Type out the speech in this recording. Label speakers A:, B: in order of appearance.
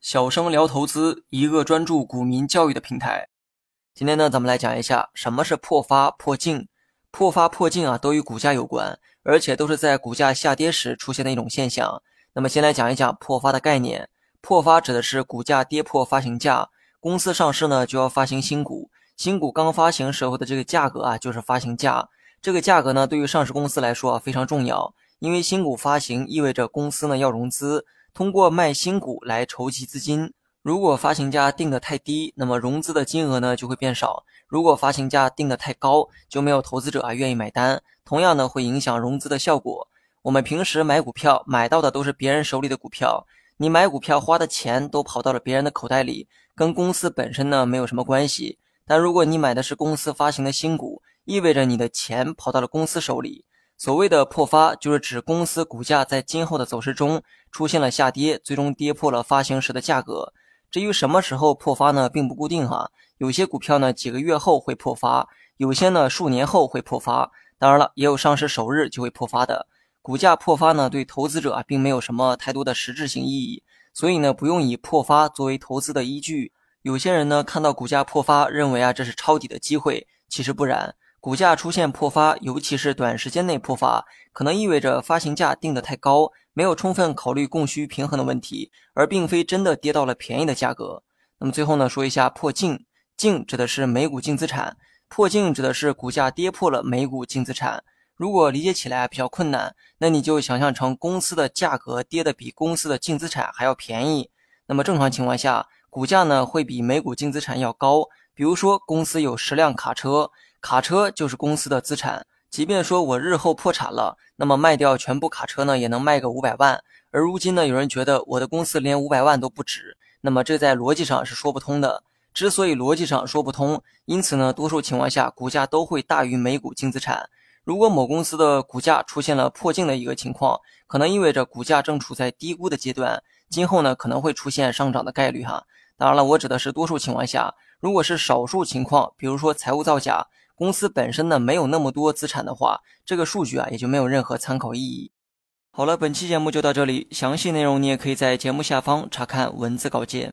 A: 小生聊投资，一个专注股民教育的平台。今天呢，咱们来讲一下什么是破发破净。破发破净啊，都与股价有关，而且都是在股价下跌时出现的一种现象。那么，先来讲一讲破发的概念。破发指的是股价跌破发行价，公司上市呢就要发行新股，新股刚发行时候的这个价格啊就是发行价。这个价格呢，对于上市公司来说啊非常重要，因为新股发行意味着公司呢要融资。通过卖新股来筹集资金。如果发行价定的太低，那么融资的金额呢就会变少；如果发行价定的太高，就没有投资者啊愿意买单。同样呢，会影响融资的效果。我们平时买股票买到的都是别人手里的股票，你买股票花的钱都跑到了别人的口袋里，跟公司本身呢没有什么关系。但如果你买的是公司发行的新股，意味着你的钱跑到了公司手里。所谓的破发，就是指公司股价在今后的走势中出现了下跌，最终跌破了发行时的价格。至于什么时候破发呢，并不固定哈。有些股票呢，几个月后会破发；有些呢，数年后会破发。当然了，也有上市首日就会破发的。股价破发呢，对投资者啊，并没有什么太多的实质性意义，所以呢，不用以破发作为投资的依据。有些人呢，看到股价破发，认为啊，这是抄底的机会，其实不然。股价出现破发，尤其是短时间内破发，可能意味着发行价定得太高，没有充分考虑供需平衡的问题，而并非真的跌到了便宜的价格。那么最后呢，说一下破净，净指的是每股净资产，破净指的是股价跌破了每股净资产。如果理解起来比较困难，那你就想象成公司的价格跌得比公司的净资产还要便宜。那么正常情况下，股价呢会比每股净资产要高。比如说公司有十辆卡车。卡车就是公司的资产，即便说我日后破产了，那么卖掉全部卡车呢，也能卖个五百万。而如今呢，有人觉得我的公司连五百万都不值，那么这在逻辑上是说不通的。之所以逻辑上说不通，因此呢，多数情况下股价都会大于每股净资产。如果某公司的股价出现了破净的一个情况，可能意味着股价正处在低估的阶段，今后呢可能会出现上涨的概率哈。当然了，我指的是多数情况下，如果是少数情况，比如说财务造假。公司本身呢没有那么多资产的话，这个数据啊也就没有任何参考意义。好了，本期节目就到这里，详细内容你也可以在节目下方查看文字稿件。